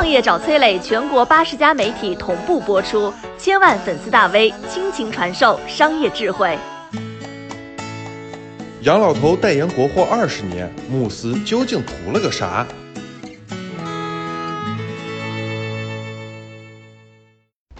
创业找崔磊，全国八十家媒体同步播出，千万粉丝大 V 倾情传授商业智慧。杨老头代言国货二十年，慕斯究竟图了个啥？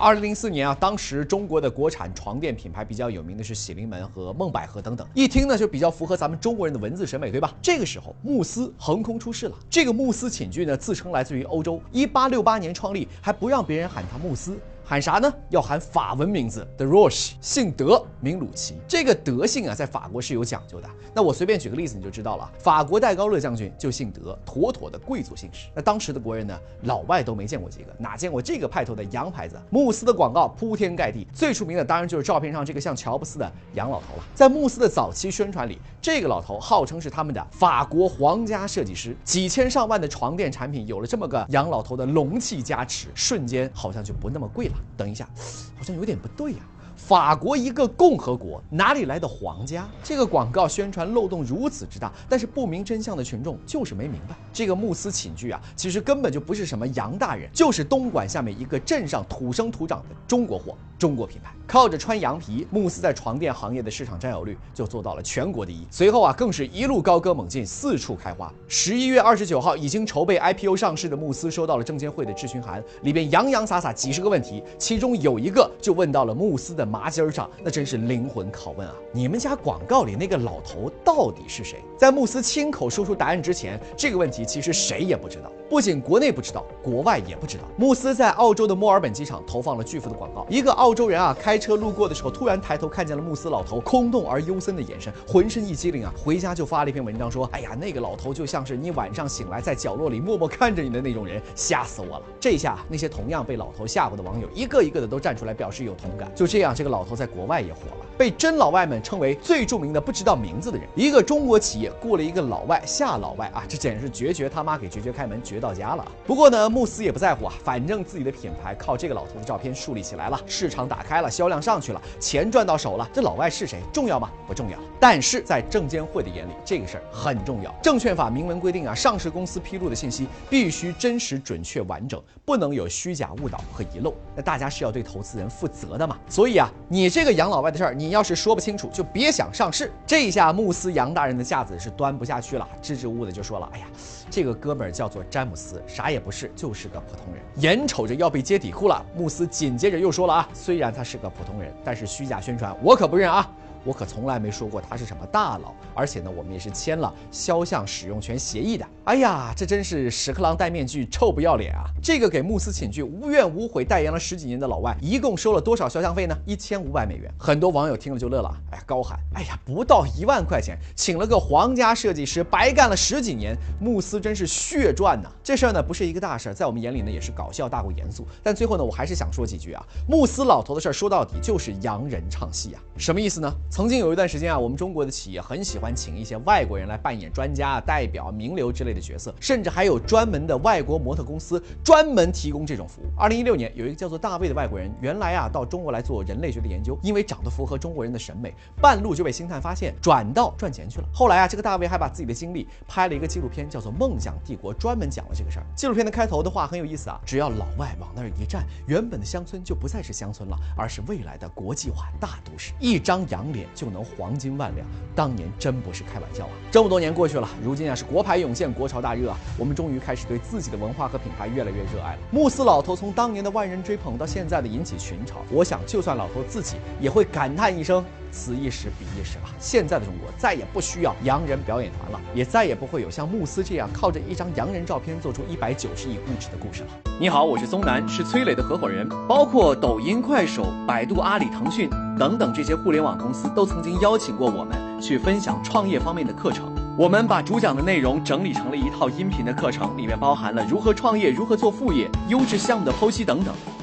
二零零四年啊，当时中国的国产床垫品牌比较有名的是喜临门和梦百合等等，一听呢就比较符合咱们中国人的文字审美，对吧？这个时候慕斯横空出世了。这个慕斯寝具呢，自称来自于欧洲，一八六八年创立，还不让别人喊它慕斯。喊啥呢？要喊法文名字，The Roche，姓德，名鲁奇。这个德姓啊，在法国是有讲究的。那我随便举个例子，你就知道了。法国戴高乐将军就姓德，妥妥的贵族姓氏。那当时的国人呢，老外都没见过几个，哪见过这个派头的洋牌子？慕斯的广告铺天盖地，最出名的当然就是照片上这个像乔布斯的洋老头了。在慕斯的早期宣传里，这个老头号称是他们的法国皇家设计师。几千上万的床垫产品有了这么个洋老头的龙气加持，瞬间好像就不那么贵了。等一下，好像有点不对呀。法国一个共和国，哪里来的皇家？这个广告宣传漏洞如此之大，但是不明真相的群众就是没明白。这个慕斯寝具啊，其实根本就不是什么洋大人，就是东莞下面一个镇上土生土长的中国货，中国品牌。靠着穿羊皮，慕斯在床垫行业的市场占有率就做到了全国第一。随后啊，更是一路高歌猛进，四处开花。十一月二十九号，已经筹备 IPO 上市的慕斯收到了证监会的质询函，里边洋洋洒洒几十个问题，其中有一个就问到了慕斯的麻筋上，那真是灵魂拷问啊！你们家广告里那个老头到底是谁？在慕斯亲口说出答案之前，这个问题其实谁也不知道，不仅国内不知道，国外也不知道。慕斯在澳洲的墨尔本机场投放了巨幅的广告，一个澳洲人啊开。车路过的时候，突然抬头看见了慕斯老头空洞而幽森的眼神，浑身一激灵啊！回家就发了一篇文章说：“哎呀，那个老头就像是你晚上醒来在角落里默默看着你的那种人，吓死我了！”这下那些同样被老头吓唬的网友，一个一个的都站出来表示有同感。就这样，这个老头在国外也火了，被真老外们称为最著名的不知道名字的人。一个中国企业雇了一个老外吓老外啊，这简直是绝绝他妈给绝绝开门，绝到家了。不过呢，慕斯也不在乎啊，反正自己的品牌靠这个老头的照片树立起来了，市场打开了，销量上去了。钱赚到手了，这老外是谁重要吗？不重要。但是在证监会的眼里，这个事儿很重要。证券法明文规定啊，上市公司披露的信息必须真实、准确、完整，不能有虚假、误导和遗漏。那大家是要对投资人负责的嘛？所以啊，你这个养老外的事儿，你要是说不清楚，就别想上市。这一下，慕斯杨大人的架子是端不下去了，支支吾吾的就说了：“哎呀，这个哥们儿叫做詹姆斯，啥也不是，就是个普通人。”眼瞅着要被揭底裤了，慕斯紧接着又说了啊，虽然他是个普通人，但是。虚假宣传，我可不认啊！我可从来没说过他是什么大佬，而且呢，我们也是签了肖像使用权协议的。哎呀，这真是屎壳郎戴面具，臭不要脸啊！这个给慕斯寝具无怨无悔代言了十几年的老外，一共收了多少肖像费呢？一千五百美元。很多网友听了就乐了，哎呀，高喊：哎呀，不到一万块钱，请了个皇家设计师，白干了十几年，慕斯真是血赚呐！这事儿呢，不是一个大事儿，在我们眼里呢，也是搞笑大过严肃。但最后呢，我还是想说几句啊，慕斯老头的事儿，说到底就是洋人唱戏啊，什么意思呢？曾经有一段时间啊，我们中国的企业很喜欢请一些外国人来扮演专家、代表、名流之类的角色，甚至还有专门的外国模特公司专门提供这种服务。二零一六年，有一个叫做大卫的外国人，原来啊到中国来做人类学的研究，因为长得符合中国人的审美，半路就被星探发现，转到赚钱去了。后来啊，这个大卫还把自己的经历拍了一个纪录片，叫做《梦想帝国》，专门讲了这个事儿。纪录片的开头的话很有意思啊，只要老外往那儿一站，原本的乡村就不再是乡村了，而是未来的国际化大都市，一张洋脸就能黄。金万两，当年真不是开玩笑啊！这么多年过去了，如今啊是国牌涌现，国潮大热啊，我们终于开始对自己的文化和品牌越来越热爱了。慕斯老头从当年的万人追捧到现在的引起群嘲，我想就算老头自己也会感叹一声：此一时彼一时吧。现在的中国再也不需要洋人表演团了，也再也不会有像慕斯这样靠着一张洋人照片做出一百九十亿估值的故事了。你好，我是松南，是崔磊的合伙人，包括抖音、快手、百度、阿里、腾讯。等等，这些互联网公司都曾经邀请过我们去分享创业方面的课程。我们把主讲的内容整理成了一套音频的课程，里面包含了如何创业、如何做副业、优质项目的剖析等等，